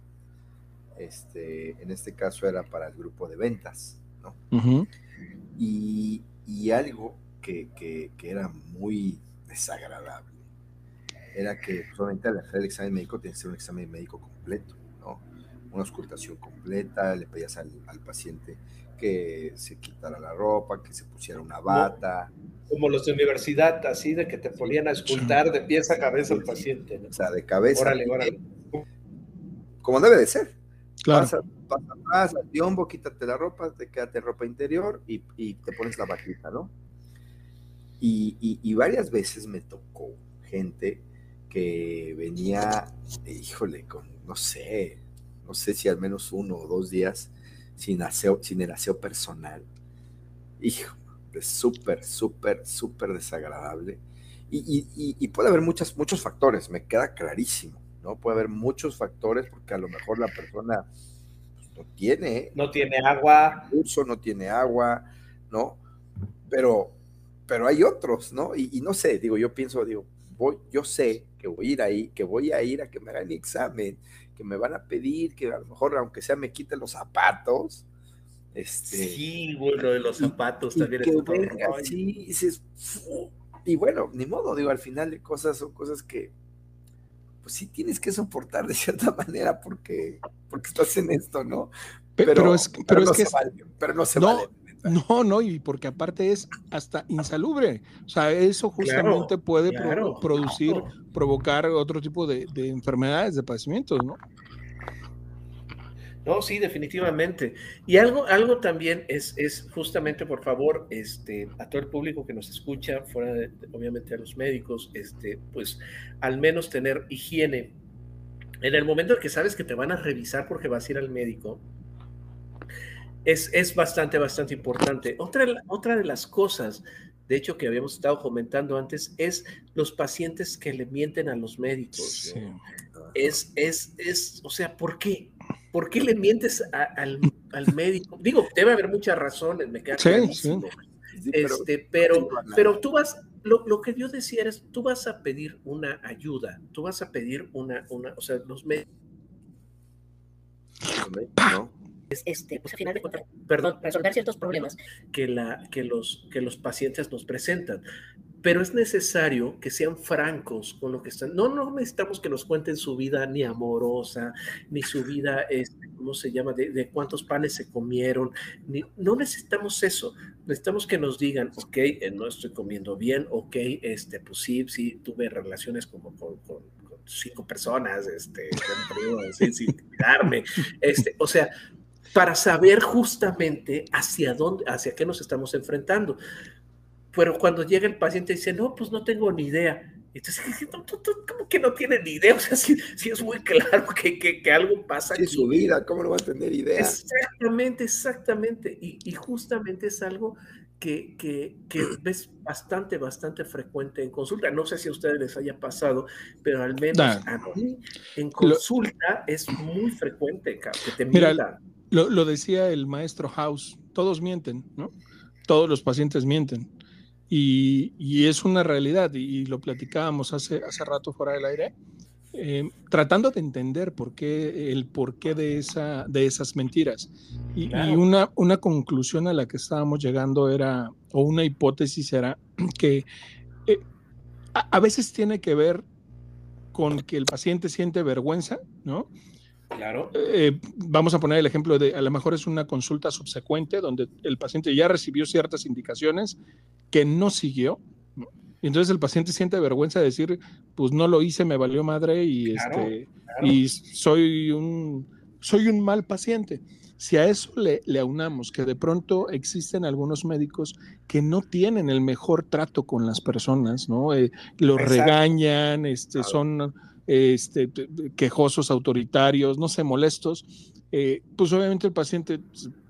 Este, en este caso era para el grupo de ventas, y, algo que, era muy desagradable era que solamente al hacer el examen médico tenía que ser un examen médico completo, ¿no? Una auscultación completa, le pedías al, al paciente que se quitara la ropa, que se pusiera una bata, como los de universidad, así de que te ponían a escultar de pies a cabeza al paciente. O sea, de cabeza. Órale, órale. como debe de ser. Claro. Pasa, pasa atrás, al tiombo, quítate la ropa, te quédate ropa interior y, y te pones la vaquita, ¿no? Y, y, y, varias veces me tocó gente que venía, híjole, con, no sé, no sé si al menos uno o dos días sin, aseo, sin el aseo personal. Hijo, es súper, súper, súper desagradable. Y, y, y, puede haber muchas, muchos factores, me queda clarísimo, ¿no? Puede haber muchos factores porque a lo mejor la persona pues, no tiene... No tiene agua. Uso, no tiene agua, ¿no? Pero, pero hay otros, ¿no? Y, y, no sé, digo, yo pienso, digo, voy, yo sé que voy a ir ahí, que voy a ir a que me hagan el examen, que me van a pedir, que a lo mejor, aunque sea, me quiten los zapatos. Este, sí, bueno, de los zapatos y, también y es que venga, sí, y dices, y bueno, ni modo, digo, al final de cosas son cosas que, pues sí tienes que soportar de cierta manera porque, porque estás en esto, ¿no? Pero, pero es, pero pero es no que se vale, pero no se no, vale. No, no, y porque aparte es hasta insalubre. O sea, eso justamente Claro, puede pro- producir, claro. provocar otro tipo de, de enfermedades, de padecimientos, ¿no? No, sí, definitivamente. Y algo, algo también es, es justamente, por favor, este, a todo el público que nos escucha, fuera de, de- obviamente a los médicos, este, pues al menos tener higiene. En el momento en que sabes que te van a revisar porque vas a ir al médico, es, es bastante, bastante importante. Otra, otra de las cosas, de hecho, que habíamos estado comentando antes, es los pacientes que le mienten a los médicos. ¿no? es, es, es, o sea, ¿por qué? ¿Por qué le mientes a- al, al médico? Digo, debe haber muchas razones, me queda Sí, clarísimo. Sí, Este, pero, pero tú vas, lo, lo que yo decía es, tú vas a pedir una ayuda, tú vas a pedir una, una, o sea, los médicos, ¿no? Este, pues al final de cuentas, perdón, resolver ciertos problemas. que, la, que, los, que los pacientes nos presentan. Pero es necesario que sean francos con lo que están. No, no necesitamos que nos cuenten su vida ni amorosa, ni su vida, este, ¿cómo se llama? De, de cuántos panes se comieron. Ni, no necesitamos eso. Necesitamos que nos digan, ok, eh, no estoy comiendo bien, ok, este, pues sí, sí, tuve relaciones como con, con, con cinco personas, este, con periodo, sí, sin cuidarme. Este, o sea, para saber justamente hacia dónde, hacia qué nos estamos enfrentando. Pero cuando llega el paciente y dice, no, pues no tengo ni idea. Entonces, ¿cómo que no tiene ni idea? O sea, sí, sí es muy claro que, que, que algo pasa Sí, aquí. su vida, ¿cómo no va a tener idea? Exactamente, exactamente. Y, y justamente es algo que, que, que, ves bastante, bastante frecuente en consulta. No sé si a ustedes les haya pasado, pero al menos Nah. a mí en consulta es muy frecuente que te Mira, mientan. Lo, lo decía el maestro House, todos mienten, ¿no? Todos los pacientes mienten. Y, y es una realidad, y, y lo platicábamos hace, hace rato fuera del aire, eh, tratando de entender por qué, el porqué de, esa, de esas mentiras. Y, Claro. y una, una conclusión a la que estábamos llegando era, o una hipótesis era, que eh, a, a veces tiene que ver con que el paciente siente vergüenza, ¿no? Claro. Eh, vamos a poner el ejemplo de, a lo mejor es una consulta subsecuente donde el paciente ya recibió ciertas indicaciones que no siguió. Y entonces el paciente siente vergüenza de decir, pues no lo hice, me valió madre y, Claro, este, claro. y soy, un, soy un mal paciente. Si a eso le, le aunamos que de pronto existen algunos médicos que no tienen el mejor trato con las personas, ¿no? Eh, los Exacto. regañan, este, Claro. son este, quejosos, autoritarios, no sé, molestos, eh, pues obviamente el paciente,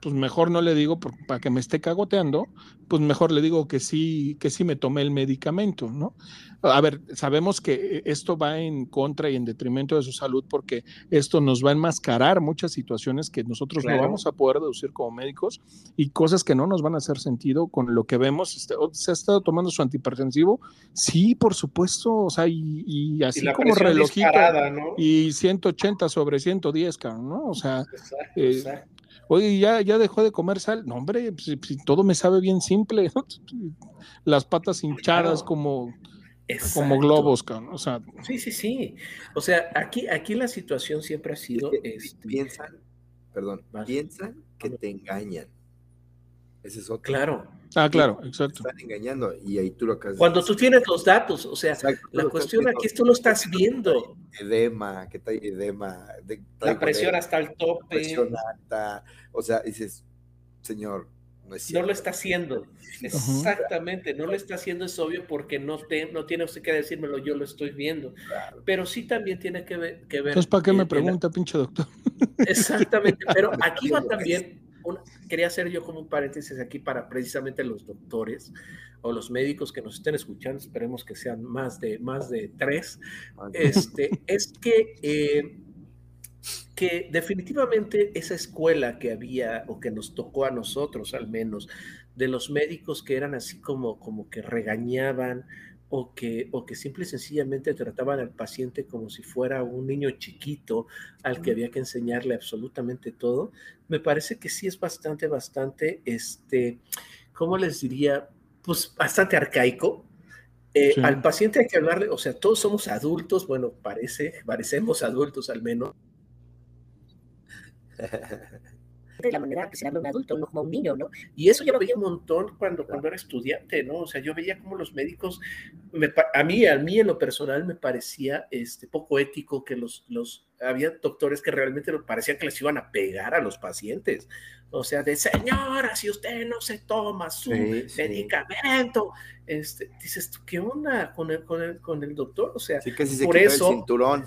pues mejor no le digo por- para que me esté cagoteando, pues mejor le digo que sí, que sí me tomé el medicamento, ¿no? A ver, sabemos que esto va en contra y en detrimento de su salud porque esto nos va a enmascarar muchas situaciones que nosotros Claro. no vamos a poder deducir como médicos y cosas que no nos van a hacer sentido con lo que vemos. Este, ¿Se ha estado tomando su antihipertensivo? Sí, por supuesto, o sea, y, y así y la como relojito ¿no? y 180 sobre 110, cabrón, ¿no? O sea, Exacto, eh, exacto. Oye, ya, ya dejó de comer sal. No, hombre, pues, si- si todo me sabe bien simple. ¿no? Las patas hinchadas Claro. como, como globos, cabrón. O sea, Sí, sí, sí. O sea, aquí, aquí la situación siempre ha sido. Este, Piensan, perdón, piensan que te engañan. Ese es otro. Claro, Ah, claro, exacto. Están engañando y ahí tú lo acabas Cuando tú tienes los datos, o sea, Exacto, la cuestión viendo. aquí es tú lo estás viendo. Edema, que trae edema. de- La presión edema, hasta el tope. presión alta. O sea, dices, señor, no es No lo está haciendo. Exactamente, no lo está haciendo, es obvio, porque no, te, no tiene usted que decírmelo, yo lo estoy viendo. Claro. Pero sí también tiene que ver. Que ver Entonces, ¿para qué me pregunta, pinche doctor? Exactamente, pero aquí va también, una- quería hacer yo como un paréntesis aquí para precisamente los doctores o los médicos que nos estén escuchando, esperemos que sean más de, más de tres, este, es que, eh, que definitivamente esa escuela que había o que nos tocó a nosotros al menos, de los médicos que eran así como, como que regañaban o que, o que simple y sencillamente trataban al paciente como si fuera un niño chiquito al que había que enseñarle absolutamente todo, me parece que sí es bastante, bastante, este, ¿cómo les diría? Pues bastante arcaico. Eh, Sí. Al paciente hay que hablarle, o sea, todos somos adultos, bueno, parece, parecemos adultos al menos, de la manera que se habla un adulto, no como un niño, ¿no? Y eso yo lo veía un montón cuando, cuando era estudiante, ¿no? O sea, yo veía como los médicos, me a mí, a mí en lo personal me parecía este, poco ético que los, los, había doctores que realmente me parecían que les iban a pegar a los pacientes. O sea, de señora, si usted no se toma su Sí, sí. medicamento, este, dices tú, ¿qué onda con el, con el, con el doctor? O sea, Sí, que si se por quita eso- el cinturón.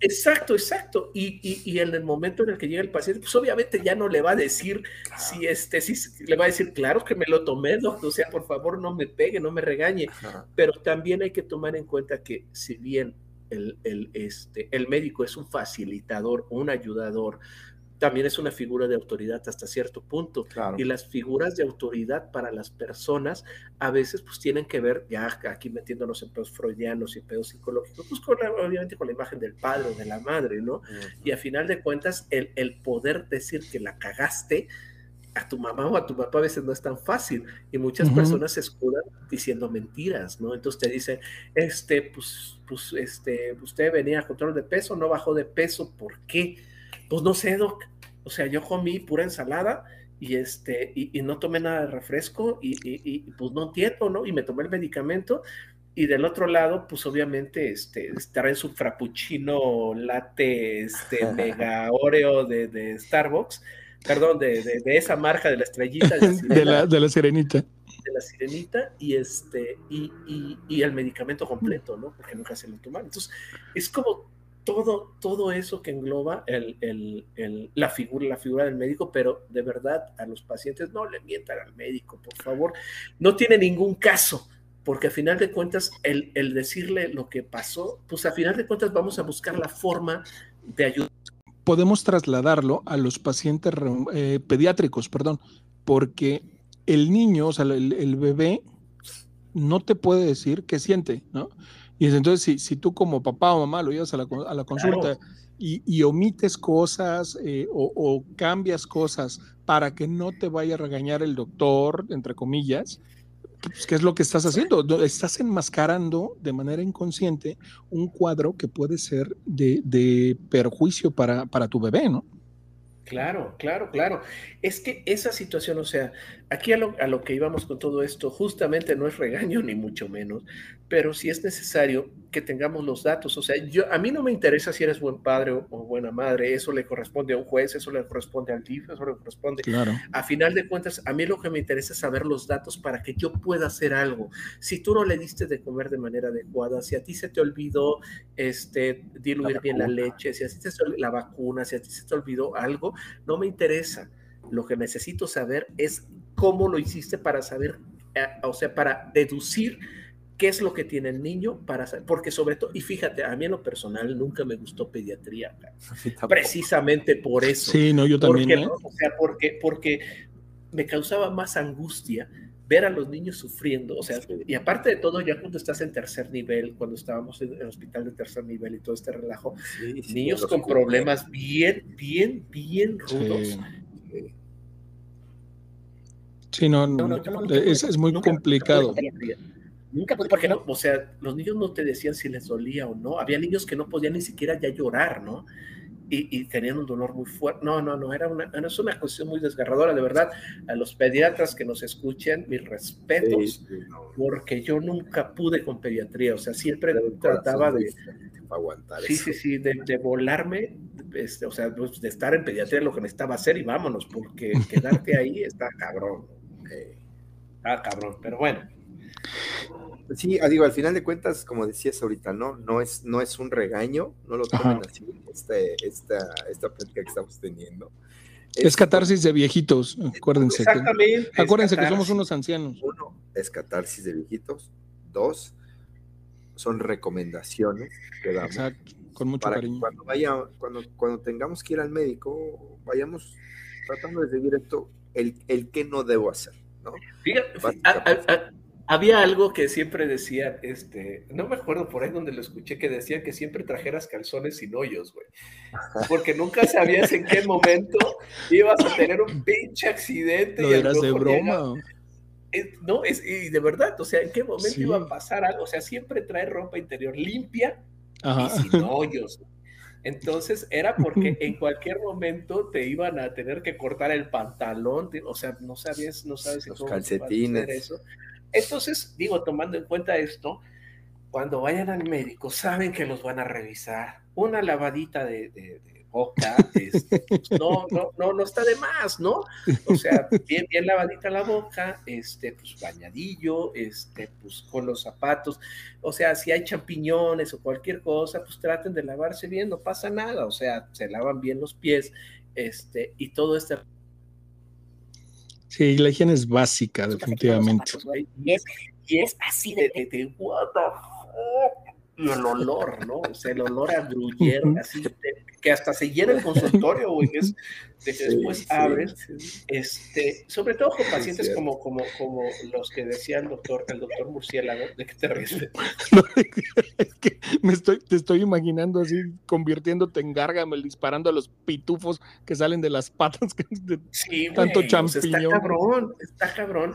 Exacto, exacto. Y, y, y en el momento en el que llega el paciente, pues obviamente ya no le va a decir si este, si le va a decir, claro que me lo tomé, doctor, o sea, por favor no me pegue, no me regañe. Ajá. Pero también hay que tomar en cuenta que si bien el, el, este, el médico es un facilitador, un ayudador, también es una figura de autoridad hasta cierto punto. Claro. Y las figuras de autoridad para las personas a veces pues tienen que ver, ya aquí metiéndonos en pedos freudianos y pedos psicológicos, pues con la- obviamente con la imagen del padre o de la madre, ¿no? Y a final de cuentas, el, el poder decir que la cagaste a tu mamá o a tu papá a veces no es tan fácil. Y muchas Ujú. personas se escudan diciendo mentiras, ¿no? Entonces te dicen, este, pues, pues, este, usted venía a control de peso, no bajó de peso, ¿por qué? Pues no sé, doc. O sea, yo comí pura ensalada y este, y, y no tomé nada de refresco y, y- y, pues no entiendo, ¿no? Y me tomé el medicamento y del otro lado, pues obviamente, este, estar en su frappuccino latte, este, mega Oreo de, de Starbucks, perdón, de, de- de esa marca de la estrellita, de la la, de la sirenita. de la sirenita y este, y, y- y el medicamento completo, ¿no? Porque nunca se lo toman. Entonces, es como todo, todo eso que engloba la, figura, la figura del médico, pero de verdad a los pacientes no le mientan al médico, por favor. No tiene ningún caso, porque a final de cuentas, el, decirle lo que pasó, pues a final de cuentas vamos a buscar la forma de ayudar. podemos trasladarlo a los pacientes eh, pediátricos, perdón, porque el niño, o sea, el bebé, no te puede decir qué siente, ¿no? Y es entonces, si, si tú como papá o mamá lo llevas a la, con- a la consulta y, y omites cosas eh, o, o cambias cosas para que no te vaya a regañar el doctor, entre comillas, pues, ¿qué es lo que estás haciendo? Estás enmascarando de manera inconsciente un cuadro que puede ser de, de perjuicio para, para tu bebé, ¿no? Claro, claro, claro. Es que esa situación, o sea, aquí a lo, a lo que íbamos con todo esto, justamente no es regaño ni mucho menos, pero sí es necesario que tengamos los datos. O sea, yo a mí no me interesa si eres buen padre o, o buena madre, eso le corresponde a un juez, eso le corresponde al DIF, eso le corresponde Claro. a final de cuentas, a mí lo que me interesa es saber los datos para que yo pueda hacer algo. Si tú no le diste de comer de manera adecuada, si a ti se te olvidó este, diluir La bien la leche, si a ti se te la vacuna, si a ti se te olvidó algo, no me interesa. Lo que necesito saber es cómo lo hiciste para saber, eh, o sea, para deducir qué es lo que tiene el niño, para saber, porque sobre todo, y fíjate, a mí en lo personal nunca me gustó pediatría, precisamente por eso. Sí, no, yo también. ¿Por qué ¿eh? no? O sea, porque, porque me causaba más angustia ver a los niños sufriendo, o sea, y aparte de todo, ya cuando estás en tercer nivel, cuando estábamos en el hospital de tercer nivel y todo este relajo, Sí, sí, niños con problemas bien, bien, bien rudos. Sí. No, No, es, es muy Nunca- complicado. Nunca Porque no, o sea, los niños no te decían si les dolía o no. Había niños que no podían ni siquiera ya llorar, ¿no? Y, y tenían un dolor muy fuerte. No, no, no, era una, no, es una cuestión muy desgarradora, de verdad. A los pediatras que nos escuchen, mis respetos, Sí, sí, no. porque yo nunca pude con pediatría, o sea, siempre trataba de, aguantar sí, eso. sí, sí, de, de volarme, este, o sea, pues, de estar en pediatría lo que necesitaba hacer y vámonos, porque quedarte ahí está cabrón, Eh, está cabrón, pero bueno. Sí, ah, digo, al final de cuentas, como decías ahorita, ¿no? No es, no es un regaño, no lo tomen Ajá. así, este, esta, esta plática que estamos teniendo. Es catarsis de viejitos, acuérdense. que- Exactamente. acuérdense que somos unos ancianos. Uno, es catarsis de viejitos. Dos, son recomendaciones que damos. Exacto, con mucho para que cariño. cuando vaya, cuando, cuando tengamos que ir al médico, vayamos tratando de seguir esto, el, el que no debo hacer, ¿no? Fíjate, Básicamente. a- a- a- había algo que siempre decían, este, no me acuerdo por ahí donde lo escuché, que decían que siempre trajeras calzones sin hoyos, güey. Porque nunca sabías en qué momento ibas a tener un pinche accidente. Lo y dirás de llega- broma. no, es, y de verdad, o sea, en qué momento Sí. iba a pasar algo. O sea, siempre trae ropa interior limpia Ajá. y sin hoyos. Entonces era porque en cualquier momento te iban a tener que cortar el pantalón, o sea, no sabías, no sabes Los cómo a hacer calcetines. eso. Entonces, digo, tomando en cuenta esto, cuando vayan al médico, saben que los van a revisar. Una lavadita de, boca, este, no, no, no, no está de más, ¿no? O sea, bien, bien lavadita la boca, este, pues bañadillo, este, pues con los zapatos. O sea, si hay champiñones o cualquier cosa, pues traten de lavarse bien, no pasa nada. O sea, se lavan bien los pies, este, y todo este Sí, la higiene es básica, definitivamente. Y es, y es así de, de... de, what the fuck? Y el olor, ¿no? O sea, el olor a gruyere, Ujú. así, de- que hasta se llena el consultorio, güey, que es de que Sí, después sí, abres, sí. este, sobre todo con pacientes como, como, como los que decía el doctor, el doctor murciélago, ¿de qué te ríes? No, es que me estoy, te estoy imaginando así, convirtiéndote en Gargamel, disparando a los pitufos que salen de las patas. que- de- Tanto sea, champiñón. está cabrón, está cabrón.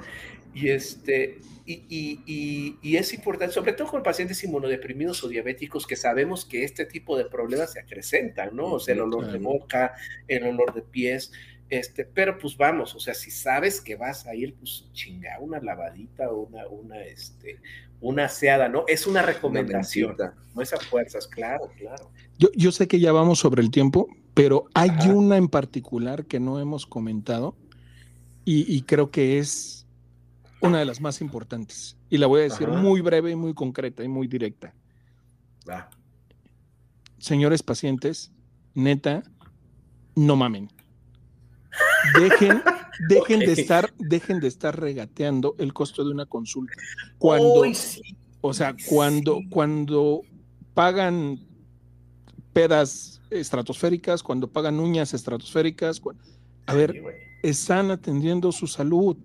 Y este, y, y, y, y es importante, sobre todo con pacientes inmunodeprimidos o diabéticos, que sabemos que este tipo de problemas se acrecentan, ¿no? O sea, el olor de boca, el olor de pies, este, pero pues vamos, o sea, si sabes que vas a ir, pues chinga, una lavadita o una, una, este, una aseada, ¿no? Es una Una recomendación, mentita. no es a fuerzas, claro, claro. Yo, yo sé que ya vamos sobre el tiempo, pero hay Ajá. una en particular que no hemos comentado y, y creo que es una de las más importantes. Y la voy a decir Ajá. muy breve y muy concreta y muy directa. Señores pacientes, neta, no mamen. Dejen, dejen de estar, dejen de estar regateando el costo de una consulta. Cuando, sí. o sea, cuando, sí. cuando pagan pedas estratosféricas, cuando pagan uñas estratosféricas, a ver, están atendiendo su salud.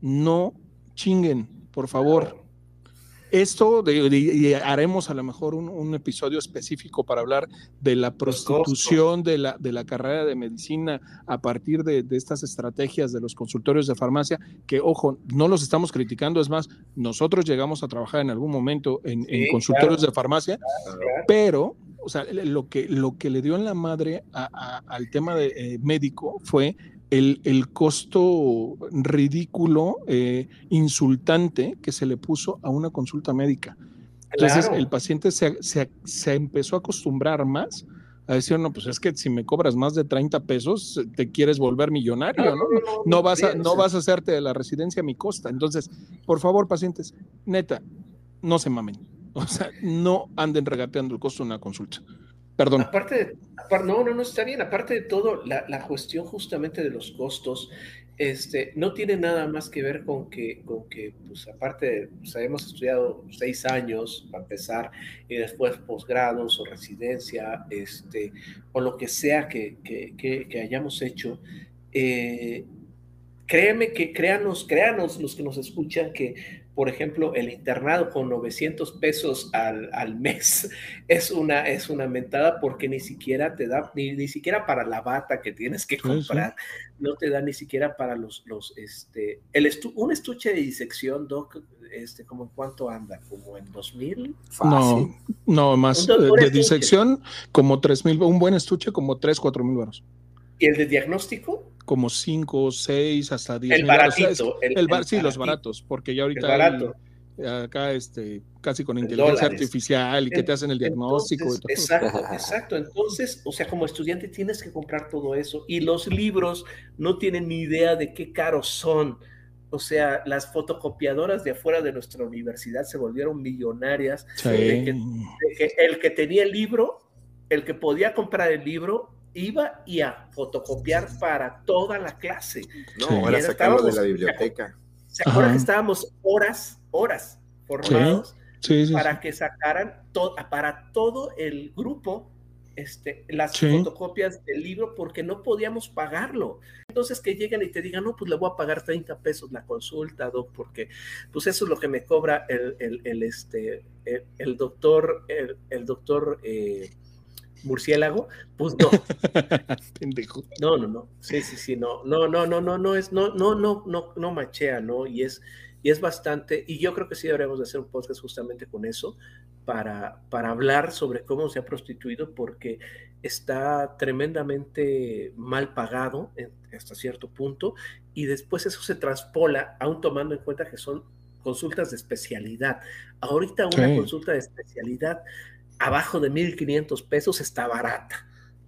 No chinguen, por favor. Esto de- de- y haremos a lo mejor un, un episodio específico para hablar de la prostitución de la, de la carrera de medicina a partir de, de estas estrategias de los consultorios de farmacia, que ojo, no los estamos criticando, es más, nosotros llegamos a trabajar en algún momento en, consultorios claro. de farmacia, Claro. pero, o sea, lo que, lo que le dio en la madre a- a- al tema de, eh, médico fue el, el costo ridículo, eh, insultante que se le puso a una consulta médica. Entonces Claro. el paciente se, se- se empezó a acostumbrar más a decir, no, pues es que si me cobras más de 30 pesos, te quieres volver millonario, ¿no? No vas, a, no vas a hacerte de la residencia a mi costa. Entonces, por favor, pacientes, neta, no se mamen. O sea, no anden regateando el costo de una consulta. Perdón. Aparte, de, no, no, no está bien. Aparte de todo, la, la cuestión justamente de los costos, este, no tiene nada más que ver con que, con que, pues aparte, pues, hemos estudiado seis años para empezar y después posgrados o residencia, este, o lo que sea que, que, que- que hayamos hecho. eh, créeme que, créanos, créanos los que nos escuchan que por ejemplo, el internado con 900 pesos al, al mes es una, es una mentada porque ni siquiera te da, ni, ni siquiera para la bata que tienes que Sí, comprar, no te da ni siquiera para los, los este, el estu un estuche de disección, Doc, este, como en cuánto anda, como en 2000. No, Fácil. No, más Un doctor eh, de disección, como tres mil, un buen estuche, como tres, cuatro mil baros. ¿Y el de diagnóstico? Como cinco, seis, hasta diez El. O sea, baratito. es- el, el bar- el sí, los baratos, porque ya el ahorita barato. hay, acá este, casi con En inteligencia dólares. artificial y que te hacen el diagnóstico Entonces, y todo. Exacto, exacto. Entonces, o sea, como estudiante tienes que comprar todo eso y los libros no tienen ni idea de qué caros son. O sea, las fotocopiadoras de afuera de nuestra universidad se volvieron millonarias. Sí. de que- de que el que tenía el libro, el que podía comprar el libro, iba y a fotocopiar para toda la clase. No, Sí. ahora Era- sacarlo de la biblioteca. ¿Se acuerdan Ajá. que estábamos horas, horas formados? Sí, sí, sí. para que sacaran to- para todo el grupo este, las Sí. fotocopias del libro porque no podíamos pagarlo. Entonces que lleguen y te digan, no, pues le voy a pagar 30 pesos la consulta, doc, porque pues eso es lo que me cobra el, el, el, este, el, el doctor, el, el doctor eh, murciélago, pues no, Pendejo. no, no, no. Sí, sí, sí, no, no, no, no, no, no es, no, no, no, no, no machea, ¿no? Y es, y es bastante, y yo creo que sí deberíamos de hacer un podcast justamente con eso, para, para hablar sobre cómo se ha prostituido, porque está tremendamente mal pagado en- hasta cierto punto, y después eso se traspola, aún tomando en cuenta que son consultas de especialidad. Ahorita una Sí. consulta de especialidad abajo de 1.500 pesos está barata,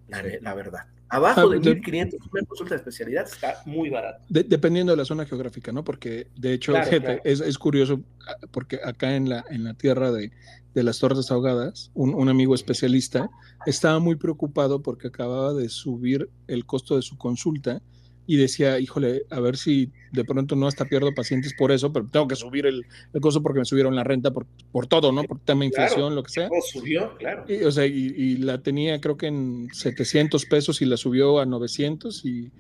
la, ve- la verdad. Abajo Ah, de de- 1.500 una consulta de especialidad está muy barata. De- dependiendo de la zona geográfica, ¿no? Porque de hecho, Claro, fíjate, claro. Es, es curioso, ah, porque acá en la, en la tierra de, de las tortas ahogadas, un, un amigo especialista estaba muy preocupado porque acababa de subir el costo de su consulta y decía, híjole, a ver si de pronto no hasta pierdo pacientes por eso, pero tengo que subir el, el costo porque me subieron la renta por, por todo, ¿no? Por tema de Claro. inflación, lo que sea. Subió, claro. Y, o sea, y, y la tenía creo que en 700 pesos y la subió a 900 y,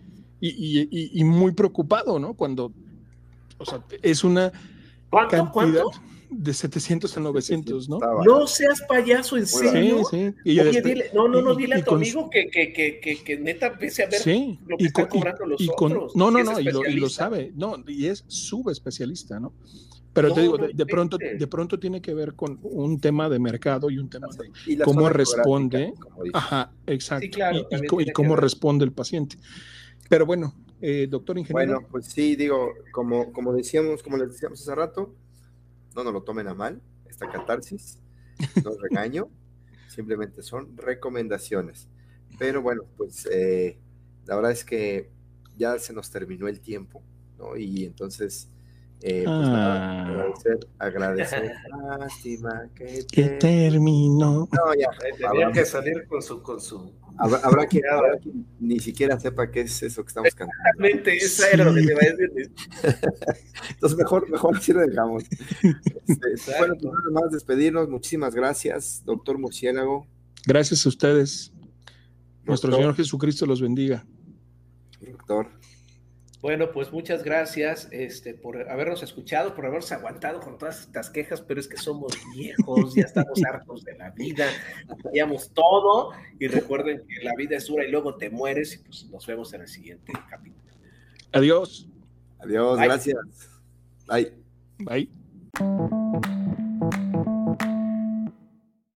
y, y- y- y muy preocupado, ¿no? Cuando, o sea, es una ¿Cuánto? cantidad ¿Cuánto? De 700 a 900, ¿no? No seas payaso, ¿en serio? Sí, sí. Y Oye, después- dile, no, no, no, dile y a tu con- amigo que, que, que, que, que neta empiece a ver sí, lo que y están con- y- cobrando los y con- otros. no, no, no, y lo, y lo sabe, no, y es subespecialista, ¿no? Pero No, te digo, no de, de pronto, de pronto tiene que ver con un tema de mercado y un tema de, y cómo responde. como. Ajá, exacto. Sí, claro, y- cómo responde el paciente. Pero bueno, eh, doctor ingeniero. Bueno, pues sí, digo, como, como decíamos, como les decíamos hace rato, no nos lo tomen a mal, esta catarsis, no regaño, simplemente son recomendaciones. Pero bueno, pues eh, la verdad es que ya se nos terminó el tiempo, ¿no? Y entonces, eh, pues nada, Ah. agradecer, agradecer, lástima que que te... terminó. No, ya, Tenía habrá, que salir con su, con su. habrá, habrá quien, habrá quien ni siquiera sepa qué es eso que estamos cantando. Exactamente, esa era lo que te iba a decir. Entonces, mejor, mejor así lo dejamos. Este, Exacto. bueno, pues nada más despedirnos. Muchísimas gracias, doctor Murciélago. Gracias a ustedes. Nuestro doctor, Señor Jesucristo los bendiga. Doctor, Bueno, pues muchas gracias este, por habernos escuchado, por habernos aguantado con todas estas quejas, pero es que somos viejos, ya estamos hartos de la vida, fallamos todo y recuerden que la vida es dura y luego te mueres y pues nos vemos en el siguiente capítulo. Adiós. adiós, Bye. gracias. Bye. Bye.